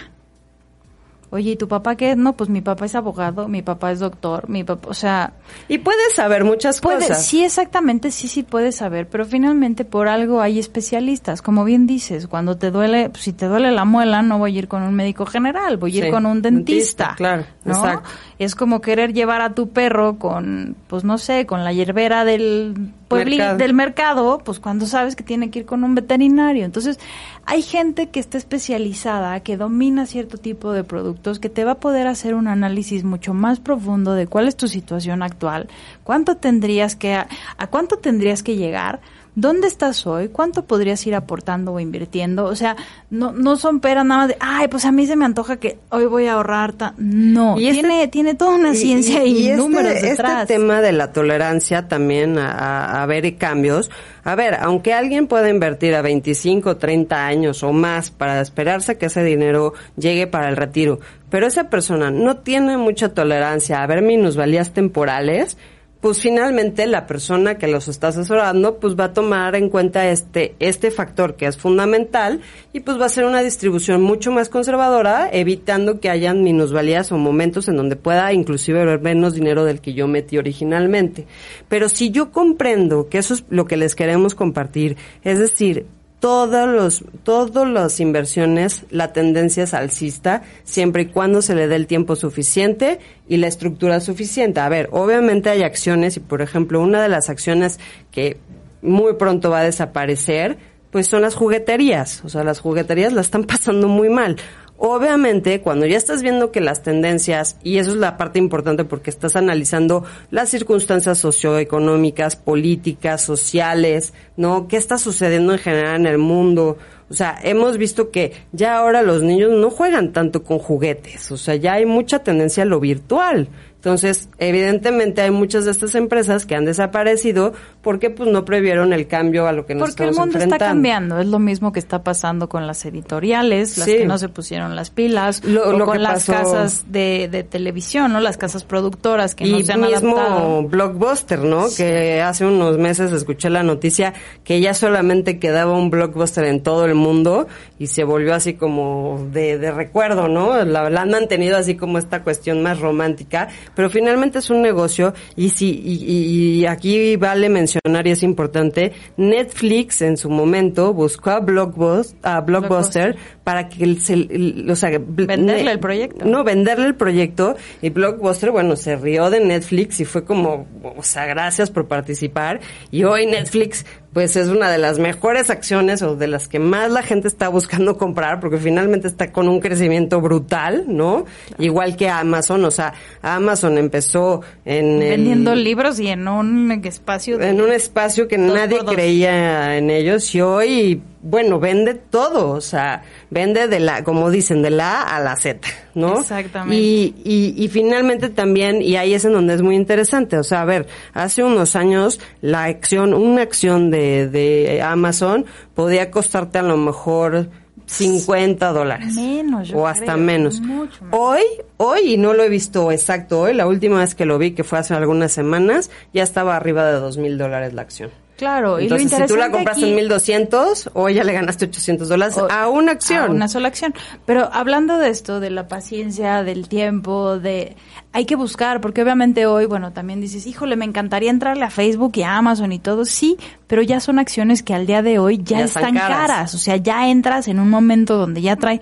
Oye, ¿y tu papá qué? No, pues mi papá es abogado, mi papá es doctor, mi papá, o sea, Y puedes saber muchas puede, cosas. sí, exactamente, sí, sí puedes saber, pero finalmente por algo hay especialistas, como bien dices, cuando te duele, pues, si te duele la muela, no voy a ir con un médico general, voy a ir Sí, con un dentista. dentista, claro, ¿no? exacto. Es como querer llevar a tu perro con, pues no sé, con la hierbera del puebli- Mercado. del mercado, pues cuando sabes que tiene que ir con un veterinario. Entonces, hay gente que está especializada, que domina cierto tipo de productos, que te va a poder hacer un análisis mucho más profundo de cuál es tu situación actual, cuánto tendrías que, a, a cuánto tendrías que llegar, dónde estás hoy, cuánto podrías ir aportando o invirtiendo. O sea, no, no son peras nada más de, ay, pues a mí se me antoja que hoy voy a ahorrar. ta-". No, Y este- tiene, tiene toda una ciencia y, este- números este detrás. tema de la tolerancia también a, a- a ver cambios. A ver, aunque alguien pueda invertir a 25, 30 años o más para esperarse que ese dinero llegue para el retiro, pero esa persona no tiene mucha tolerancia a ver minusvalías temporales, pues finalmente la persona que los está asesorando pues va a tomar en cuenta este este factor que es fundamental y pues va a ser una distribución mucho más conservadora evitando que hayan minusvalías o momentos en donde pueda inclusive ver menos dinero del que yo metí originalmente. Pero si yo comprendo que eso es lo que les queremos compartir es decir todos los, todas las inversiones, la tendencia es alcista, siempre y cuando se le dé el tiempo suficiente y la estructura suficiente. A ver, obviamente hay acciones y, por ejemplo, una de las acciones que muy pronto va a desaparecer, pues son las jugueterías. O sea, las jugueterías la están pasando muy mal. Obviamente, cuando ya estás viendo que las tendencias, y eso es la parte importante porque estás analizando las circunstancias socioeconómicas, políticas, sociales, ¿no? ¿Qué está sucediendo en general en el mundo? O sea, hemos visto que ya ahora los niños no juegan tanto con juguetes, o sea, ya hay mucha tendencia a lo virtual. Entonces, evidentemente hay muchas de estas empresas que han desaparecido porque pues no previeron el cambio a lo que nos Porque el estamos mundo está enfrentando. cambiando, es lo mismo que está pasando con las editoriales, las Sí. que no se pusieron las pilas, Lo- o lo con que las pasó- casas de, de televisión, ¿no? Las casas productoras que y no se han mismo adaptado. Blockbuster, ¿no? Que hace unos meses escuché la noticia que ya solamente quedaba un Blockbuster en todo el mundo y se volvió así como de, de recuerdo, ¿no? La, la han mantenido así como esta cuestión más romántica, pero finalmente es un negocio y sí, y, y- aquí vale mencionar y es importante, Netflix en su momento buscó a Blockbuster, a Blockbuster, para que se, o sea, Venderle el proyecto. No, venderle el proyecto y Blockbuster, bueno, se rió de Netflix y fue como, o sea, gracias por participar. Y hoy Netflix, pues es una de las mejores acciones o de las que más la gente está buscando comprar porque finalmente está con un crecimiento brutal, ¿no? Igual que Amazon, o sea, Amazon empezó en... el- vendiendo libros y en un espacio de- en un espacio que nadie creía en ellos y hoy, bueno, vende todo, o sea, vende de la, como dicen, de la A a la Z, ¿no? Exactamente. Y, y, y finalmente también, y ahí es en donde es muy interesante, o sea, a ver, hace unos años la acción, una acción de, de Amazon podía costarte a lo mejor 50 dólares. Menos, yo O hasta creo, menos. mucho menos. Hoy, hoy, y no lo he visto exacto hoy, la última vez que lo vi, que fue hace algunas semanas, ya estaba arriba de dos mil dólares la acción. Claro, y lo Entonces, si tú la interesante compraste aquí- en 1200, hoy ya le ganaste 800 dólares a una acción. a una sola acción. Pero hablando de esto, de la paciencia, del tiempo, de hay que buscar, porque obviamente hoy, bueno, también dices, híjole, me encantaría entrarle a Facebook y a Amazon y todo, sí, pero ya son acciones que al día de hoy ya, Ya están están caras. caras. O sea, ya entras en un momento donde ya trae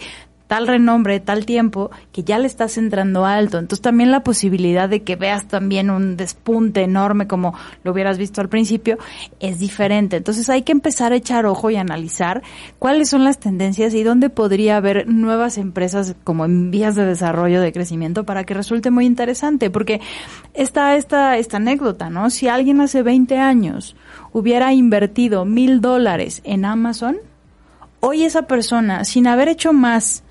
tal renombre, tal tiempo, que ya le estás entrando alto. Entonces también la posibilidad de que veas también un despunte enorme como lo hubieras visto al principio es diferente. Entonces hay que empezar a echar ojo y analizar cuáles son las tendencias y dónde podría haber nuevas empresas como en vías de desarrollo, de crecimiento, para que resulte muy interesante. Porque está esta, esta anécdota, ¿no? Si alguien hace 20 años hubiera invertido mil dólares en Amazon, hoy esa persona, sin haber hecho más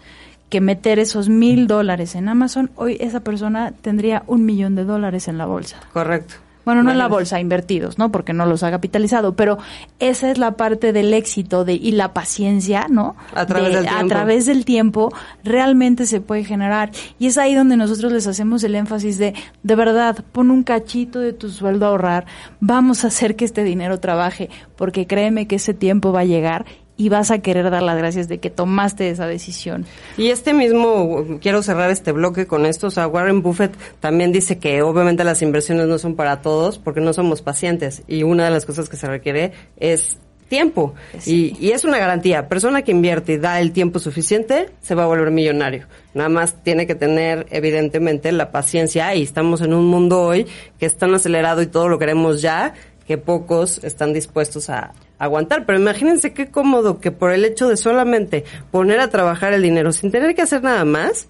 que meter esos mil dólares en Amazon, hoy esa persona tendría un millón de dólares en la bolsa. Correcto. Bueno, no en la bolsa, invertidos, ¿no? Porque no los ha capitalizado, pero esa es la parte del éxito de, y la paciencia, ¿no? A través del tiempo. A través del tiempo realmente se puede generar. Y es ahí donde nosotros les hacemos el énfasis de, de verdad, pon un cachito de tu sueldo a ahorrar, vamos a hacer que este dinero trabaje, porque créeme que ese tiempo va a llegar y vas a querer dar las gracias de que tomaste esa decisión. Y este mismo, quiero cerrar este bloque con esto, o sea, Warren Buffett también dice que obviamente las inversiones no son para todos porque no somos pacientes y una de las cosas que se requiere es tiempo y, y, es una garantía. Persona que invierte y da el tiempo suficiente se va a volver millonario. Nada más tiene que tener evidentemente la paciencia y estamos en un mundo hoy que es tan acelerado y todo lo queremos ya que pocos están dispuestos a aguantar. Pero imagínense qué cómodo que por el hecho de solamente poner a trabajar el dinero sin tener que hacer nada más,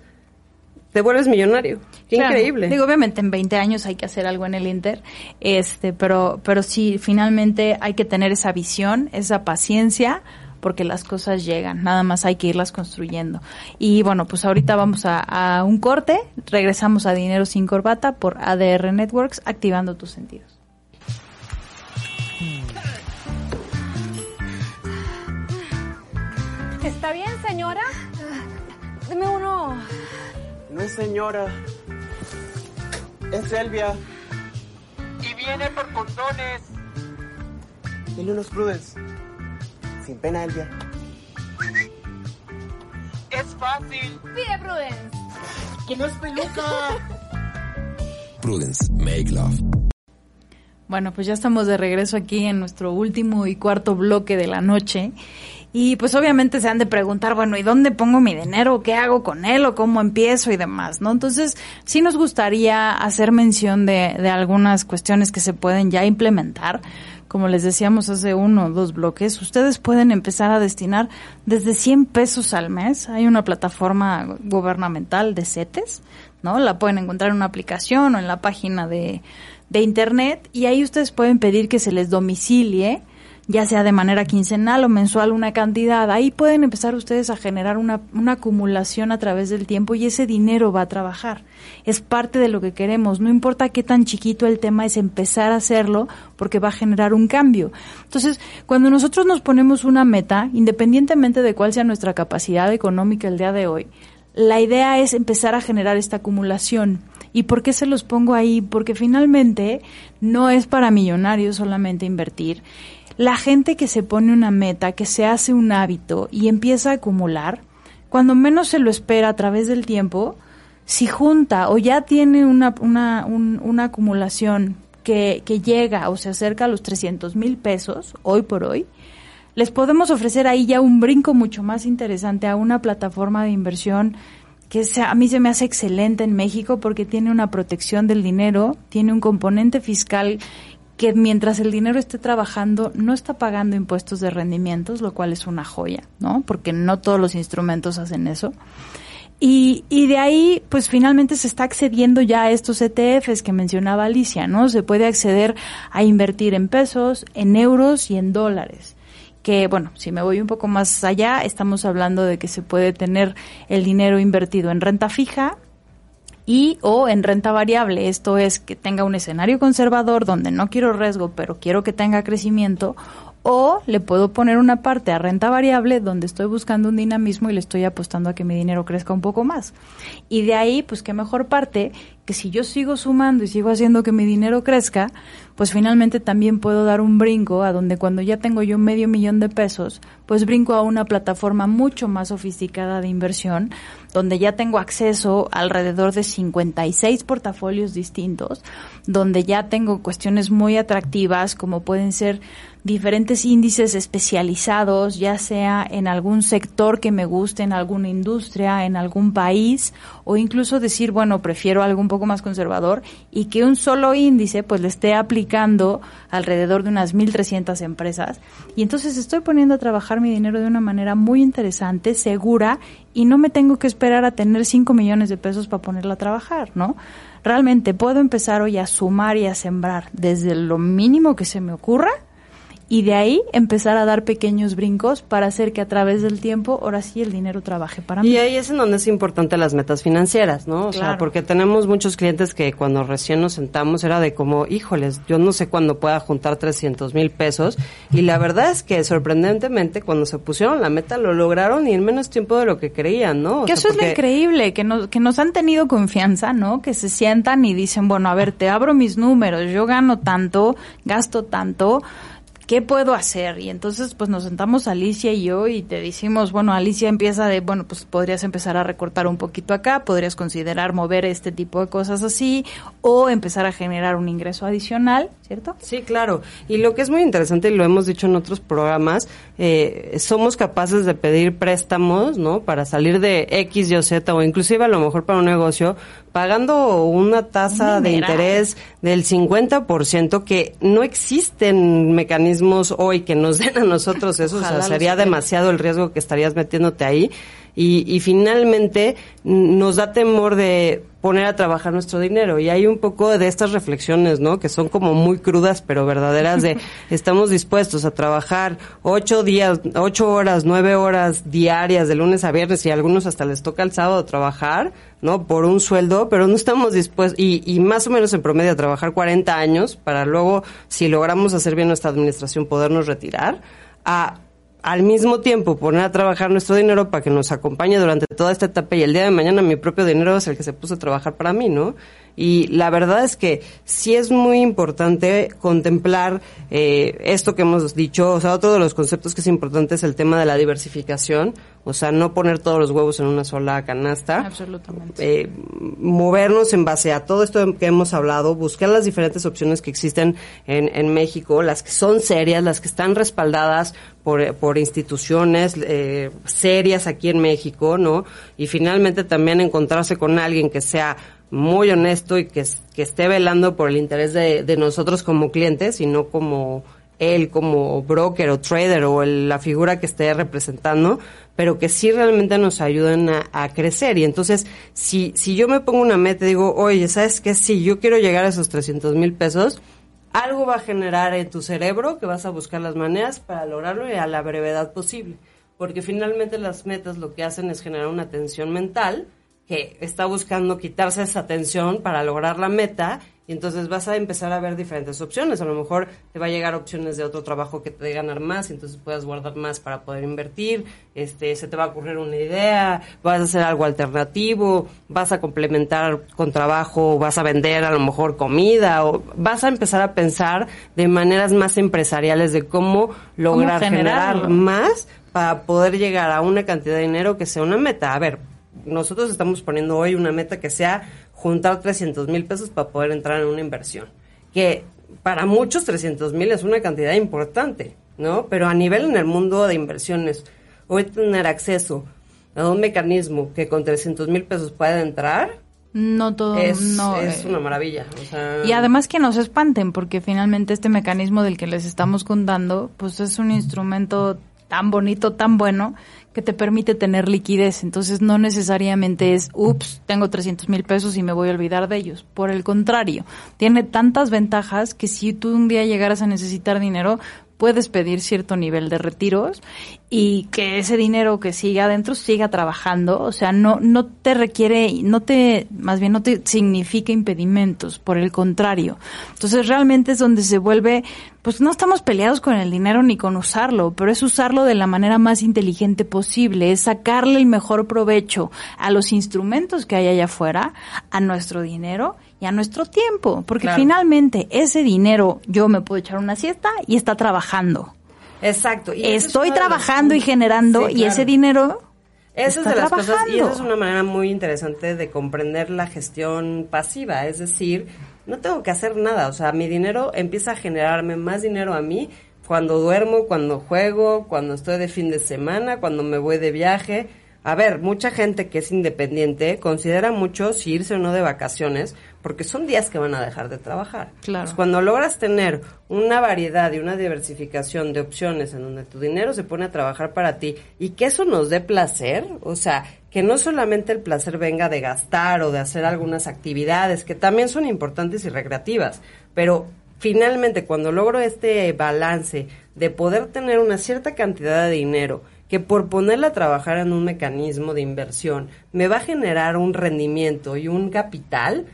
te vuelves millonario. Qué Claro. increíble. Digo, obviamente en 20 años hay que hacer algo en el Inter, este, pero, pero sí, finalmente hay que tener esa visión, esa paciencia, porque las cosas llegan, nada más hay que irlas construyendo. Y bueno, pues ahorita vamos a, a un corte, regresamos a Dinero sin Corbata por ADR Networks, activando tus sentidos. ¿Está bien, señora? Deme uno. No es señora. Es Elvia. Y viene por condones. Dile unos Prudence. Sin pena, Elvia. Es fácil. Pide Prudence. Que no es peluca. Prudence, make love. Bueno, pues ya estamos de regreso aquí en nuestro último y cuarto bloque de la noche. Y pues obviamente se han de preguntar, bueno, ¿y dónde pongo mi dinero? ¿Qué hago con él? ¿O cómo empiezo? Y demás, ¿no? Entonces, sí nos gustaría hacer mención de, de algunas cuestiones que se pueden ya implementar. Como les decíamos hace uno o dos bloques, ustedes pueden empezar a destinar desde 100 pesos al mes. Hay una plataforma gubernamental de CETES, ¿no? La pueden encontrar en una aplicación o en la página de, de internet y ahí ustedes pueden pedir que se les domicilie ya sea de manera quincenal o mensual una cantidad, ahí pueden empezar ustedes a generar una, una acumulación a través del tiempo y ese dinero va a trabajar. Es parte de lo que queremos, no importa qué tan chiquito el tema es empezar a hacerlo porque va a generar un cambio. Entonces, cuando nosotros nos ponemos una meta, independientemente de cuál sea nuestra capacidad económica el día de hoy, la idea es empezar a generar esta acumulación. ¿Y por qué se los pongo ahí? Porque finalmente no es para millonarios solamente invertir. La gente que se pone una meta, que se hace un hábito y empieza a acumular, cuando menos se lo espera a través del tiempo, si junta o ya tiene una, una, un- una acumulación que, que llega o se acerca a los 300 mil pesos, hoy por hoy, les podemos ofrecer ahí ya un brinco mucho más interesante a una plataforma de inversión que a mí se me hace excelente en México porque tiene una protección del dinero, tiene un componente fiscal que mientras el dinero esté trabajando no está pagando impuestos de rendimientos, lo cual es una joya, ¿no? Porque no todos los instrumentos hacen eso. Y, y de ahí, pues finalmente se está accediendo ya a estos ETFs que mencionaba Alicia, ¿no? Se puede acceder a invertir en pesos, en euros y en dólares. Que, bueno, si me voy un poco más allá, estamos hablando de que se puede tener el dinero invertido en renta fija, y o en renta variable, esto es que tenga un escenario conservador donde no quiero riesgo, pero quiero que tenga crecimiento, o le puedo poner una parte a renta variable donde estoy buscando un dinamismo y le estoy apostando a que mi dinero crezca un poco más. Y de ahí, pues qué mejor parte que si yo sigo sumando y sigo haciendo que mi dinero crezca, pues finalmente también puedo dar un brinco a donde cuando ya tengo yo medio millón de pesos, pues brinco a una plataforma mucho más sofisticada de inversión, donde ya tengo acceso alrededor de 56 portafolios distintos, donde ya tengo cuestiones muy atractivas como pueden ser diferentes índices especializados, ya sea en algún sector que me guste, en alguna industria, en algún país, o incluso decir, bueno, prefiero algo un poco más conservador y que un solo índice pues le esté aplicando alrededor de unas 1.300 empresas. Y entonces estoy poniendo a trabajar mi dinero de una manera muy interesante, segura, y no me tengo que esperar a tener 5 millones de pesos para ponerlo a trabajar, ¿no? Realmente puedo empezar hoy a sumar y a sembrar desde lo mínimo que se me ocurra y de ahí empezar a dar pequeños brincos para hacer que a través del tiempo, ahora sí, el dinero trabaje para mí. Y ahí es en donde es importante las metas financieras, ¿no? O sea, porque tenemos muchos clientes que cuando recién nos sentamos era de como, híjoles, yo no sé cuándo pueda juntar 300 mil pesos. Y la verdad es que sorprendentemente cuando se pusieron la meta lo lograron y en menos tiempo de lo que creían, ¿no? O que eso es lo increíble, que nos, que nos han tenido confianza, ¿no? Que se sientan y dicen, bueno, a ver, te abro mis números, yo gano tanto, gasto tanto ¿qué puedo hacer? Y entonces pues nos sentamos Alicia y yo y te decimos, bueno, Alicia empieza de, bueno, pues podrías empezar a recortar un poquito acá, podrías considerar mover este tipo de cosas así o empezar a generar un ingreso adicional, ¿cierto? Sí, claro. Y lo que es muy interesante y lo hemos dicho en otros programas, eh, somos capaces de pedir préstamos, ¿no? Para salir de X, Y o Z o inclusive a lo mejor para un negocio pagando una tasa de interés del 50% que no existen mecanismos hoy que nos den a nosotros eso, o sea, sería demasiado el riesgo que estarías metiéndote ahí. Y, y finalmente nos da temor de poner a trabajar nuestro dinero. Y hay un poco de estas reflexiones, ¿no? Que son como muy crudas, pero verdaderas de estamos dispuestos a trabajar ocho días, ocho horas, nueve horas diarias de lunes a viernes y a algunos hasta les toca el sábado trabajar, ¿no? Por un sueldo, pero no estamos dispuestos, y, y más o menos en promedio a trabajar 40 años para luego, si logramos hacer bien nuestra administración, podernos retirar, a al mismo tiempo poner a trabajar nuestro dinero para que nos acompañe durante toda esta etapa y el día de mañana mi propio dinero es el que se puso a trabajar para mí, ¿no? Y la verdad es que sí es muy importante contemplar eh, esto que hemos dicho, o sea, otro de los conceptos que es importante es el tema de la diversificación, o sea, no poner todos los huevos en una sola canasta. Absolutamente. Eh, movernos en base a todo esto que hemos hablado, buscar las diferentes opciones que existen en, en México, las que son serias, las que están respaldadas por, por instituciones eh, serias aquí en México, ¿no? Y finalmente también encontrarse con alguien que sea muy honesto y que, que esté velando por el interés de, de nosotros como clientes y no como él como broker o trader o la figura que esté representando, pero que sí realmente nos ayuden a, crecer. Y entonces, si, si yo me pongo una meta y digo, oye, ¿sabes qué? Si yo quiero llegar a esos 300 mil pesos, algo va a generar en tu cerebro que vas a buscar las maneras para lograrlo y a la brevedad posible. Porque finalmente las metas lo que hacen es generar una tensión mental que está buscando quitarse esa tensión para lograr la meta y entonces vas a empezar a ver diferentes opciones. A lo mejor te va a llegar opciones de otro trabajo que te dé ganar más, y entonces puedas guardar más para poder invertir. Este, se te va a ocurrir una idea, vas a hacer algo alternativo, vas a complementar con trabajo, vas a vender a lo mejor comida o vas a empezar a pensar de maneras más empresariales de cómo lograr generar más para poder llegar a una cantidad de dinero que sea una meta. A ver, nosotros estamos poniendo hoy una meta que sea juntar 300 mil pesos para poder entrar en una inversión. Que para muchos 300 mil es una cantidad importante, ¿no? Pero a nivel en el mundo de inversiones, hoy tener acceso a un mecanismo que con 300 mil pesos pueda entrar, no todo es, no, es eh, una maravilla. O sea, y además que no se espanten, porque finalmente este mecanismo del que les estamos contando, pues es un instrumento tan bonito, tan bueno, que te permite tener liquidez. Entonces no necesariamente es, ups, tengo 300 mil pesos y me voy a olvidar de ellos. Por el contrario, tiene tantas ventajas que si tú un día llegaras a necesitar dinero, puedes pedir cierto nivel de retiros y que ese dinero que siga adentro siga trabajando, o sea, no no te requiere, no te más bien no te significa impedimentos, por el contrario. Entonces realmente es donde se vuelve pues no estamos peleados con el dinero ni con usarlo, pero es usarlo de la manera más inteligente posible, es sacarle el mejor provecho a los instrumentos que hay allá afuera, a nuestro dinero y a nuestro tiempo, porque Claro. finalmente ese dinero yo me puedo echar una siesta y está trabajando. Exacto. y Estoy trabajando y generando Sí, y ese dinero Esa es está de las cosas, y trabajando. esa es una manera muy interesante de comprender la gestión pasiva, es decir, no tengo que hacer nada, o sea, mi dinero empieza a generarme más dinero a mí cuando duermo, cuando juego, cuando estoy de fin de semana, cuando me voy de viaje. A ver, mucha gente que es independiente considera mucho si irse o no de vacaciones, porque son días que van a dejar de trabajar. Claro. Pues cuando logras tener una variedad y una diversificación de opciones en donde tu dinero se pone a trabajar para ti y que eso nos dé placer, o sea, que no solamente el placer venga de gastar o de hacer algunas actividades que también son importantes y recreativas, pero finalmente cuando logro este balance de poder tener una cierta cantidad de dinero que por ponerla a trabajar en un mecanismo de inversión me va a generar un rendimiento y un capital,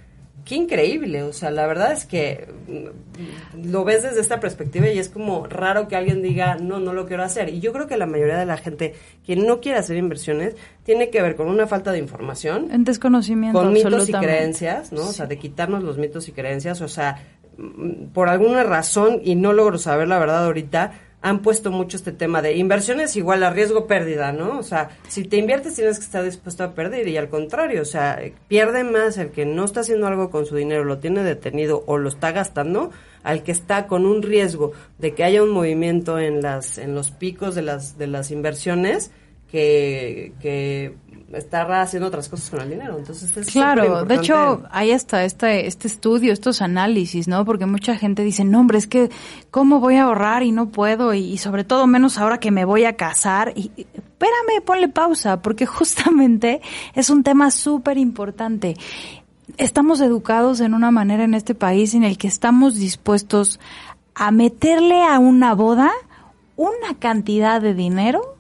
qué increíble, o sea, la verdad es que mm, lo ves desde esta perspectiva y es como raro que alguien diga, no, no lo quiero hacer. Y yo creo que la mayoría de la gente que no quiere hacer inversiones tiene que ver con una falta de información, en desconocimiento con mitos y creencias, ¿no? O sea, de quitarnos los mitos y creencias, o sea, mm, por alguna razón, y no logro saber la verdad ahorita, han puesto mucho este tema de inversiones igual a riesgo pérdida, ¿no? O sea, si te inviertes tienes que estar dispuesto a perder y al contrario, o sea, pierde más el que no está haciendo algo con su dinero, lo tiene detenido o lo está gastando, al que está con un riesgo de que haya un movimiento en las en los picos de las de las inversiones que, que está haciendo otras cosas con el dinero. Entonces es Claro, de hecho, ahí está este, este estudio, estos análisis, ¿no? Porque mucha gente dice, no, hombre, es que, ¿cómo voy a ahorrar y no puedo? Y, y sobre todo menos ahora que me voy a casar. Y, y- espérame, ponle pausa, porque justamente es un tema súper importante. Estamos educados en una manera en este país en el que estamos dispuestos a meterle a una boda una cantidad de dinero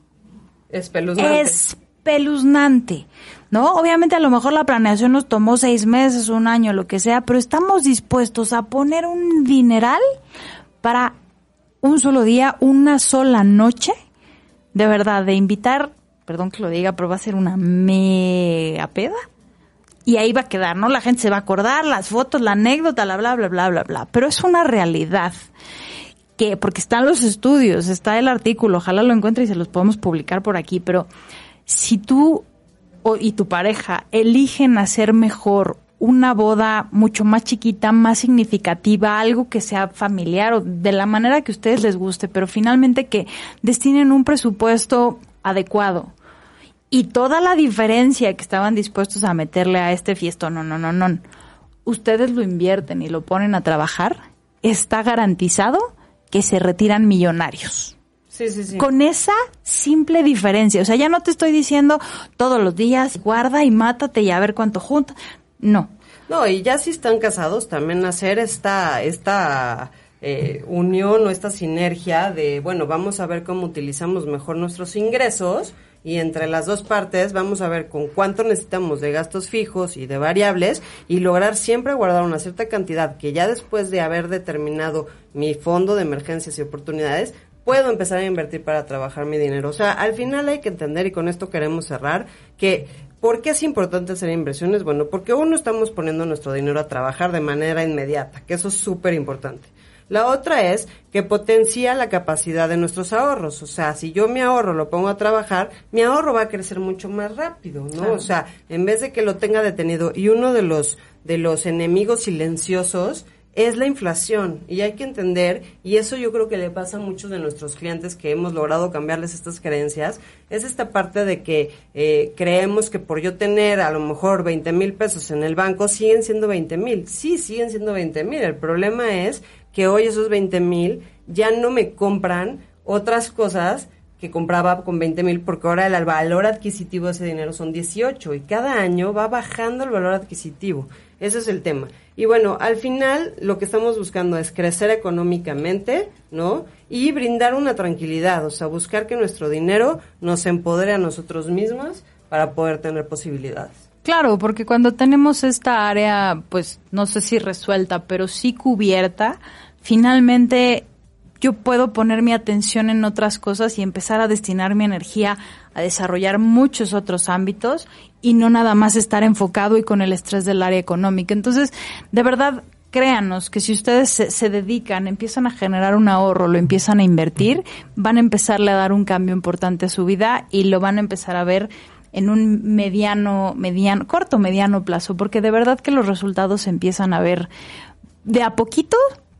Espeluznante. espeluznante, ¿no? Obviamente a lo mejor la planeación nos tomó seis meses, un año, lo que sea, pero estamos dispuestos a poner un dineral para un solo día, una sola noche, de verdad, de invitar, perdón que lo diga, pero va a ser una mega peda. Y ahí va a quedar, ¿no? La gente se va a acordar, las fotos, la anécdota, la bla, bla, bla, bla, bla. Pero es una realidad que, porque están los estudios, está el artículo, ojalá lo encuentre y se los podemos publicar por aquí, pero si tú y tu pareja eligen hacer mejor una boda mucho más chiquita, más significativa, algo que sea familiar o de la manera que a ustedes les guste, pero finalmente que destinen un presupuesto adecuado. Y toda la diferencia que estaban dispuestos a meterle a este fiesto, no, no, no, no. Ustedes lo invierten y lo ponen a trabajar, está garantizado que se retiran millonarios Sí, sí, sí. con esa simple diferencia. O sea, ya no te estoy diciendo todos los días guarda y mátate y a ver cuánto junta. No. No, y ya si están casados, también hacer esta, esta eh, unión o esta sinergia de, bueno, vamos a ver cómo utilizamos mejor nuestros ingresos y entre las dos partes vamos a ver con cuánto necesitamos de gastos fijos y de variables y lograr siempre guardar una cierta cantidad que ya después de haber determinado mi fondo de emergencias y oportunidades, puedo empezar a invertir para trabajar mi dinero. O sea, al final hay que entender, y con esto queremos cerrar, que ¿por qué es importante hacer inversiones? Bueno, porque uno estamos poniendo nuestro dinero a trabajar de manera inmediata, que eso es súper importante. La otra es que potencia la capacidad de nuestros ahorros. O sea, si yo mi ahorro lo pongo a trabajar, mi ahorro va a crecer mucho más rápido, ¿no? O sea, en vez de que lo tenga detenido y uno de los, de los enemigos silenciosos es la inflación y hay que entender, y eso yo creo que le pasa a muchos de nuestros clientes que hemos logrado cambiarles estas creencias, es esta parte de que eh, creemos que por yo tener a lo mejor 20 mil pesos en el banco siguen siendo 20 mil. Sí, siguen siendo 20 mil. El problema es que hoy esos 20 mil ya no me compran otras cosas que compraba con 20 mil porque ahora el valor adquisitivo de ese dinero son 18 y cada año va bajando el valor adquisitivo. Ese es el tema. Y bueno, al final lo que estamos buscando es crecer económicamente, ¿no? Y brindar una tranquilidad, o sea, buscar que nuestro dinero nos empodere a nosotros mismos para poder tener posibilidades. Claro, porque cuando tenemos esta área, pues no sé si resuelta, pero sí cubierta, finalmente yo puedo poner mi atención en otras cosas y empezar a destinar mi energía a desarrollar muchos otros ámbitos y no nada más estar enfocado y con el estrés del área económica. Entonces, de verdad, créanos que si ustedes se, se, dedican, empiezan a generar un ahorro, lo empiezan a invertir, van a empezarle a dar un cambio importante a su vida y lo van a empezar a ver en un mediano, mediano, corto, mediano plazo, porque de verdad que los resultados se empiezan a ver de a poquito,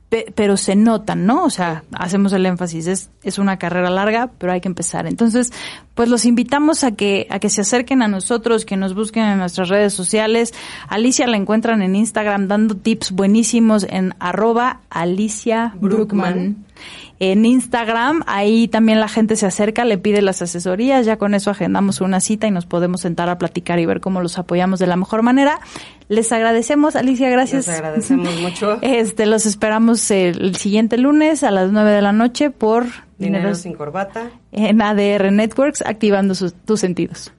pero se notan, ¿no? O sea, hacemos el énfasis, es, es una carrera larga, pero hay que empezar. Entonces, pues los invitamos a que, a que se acerquen a nosotros, que nos busquen en nuestras redes sociales. Alicia la encuentran en Instagram dando tips buenísimos en arroba Alicia Brookman. En Instagram, ahí también la gente se acerca, le pide las asesorías, ya con eso agendamos una cita y nos podemos sentar a platicar y ver cómo los apoyamos de la mejor manera. Les agradecemos, Alicia, gracias. Les agradecemos mucho. Este, los esperamos el siguiente lunes a las 9 de la noche por Dinero, sin corbata. En ADR Networks, activando sus, tus sentidos.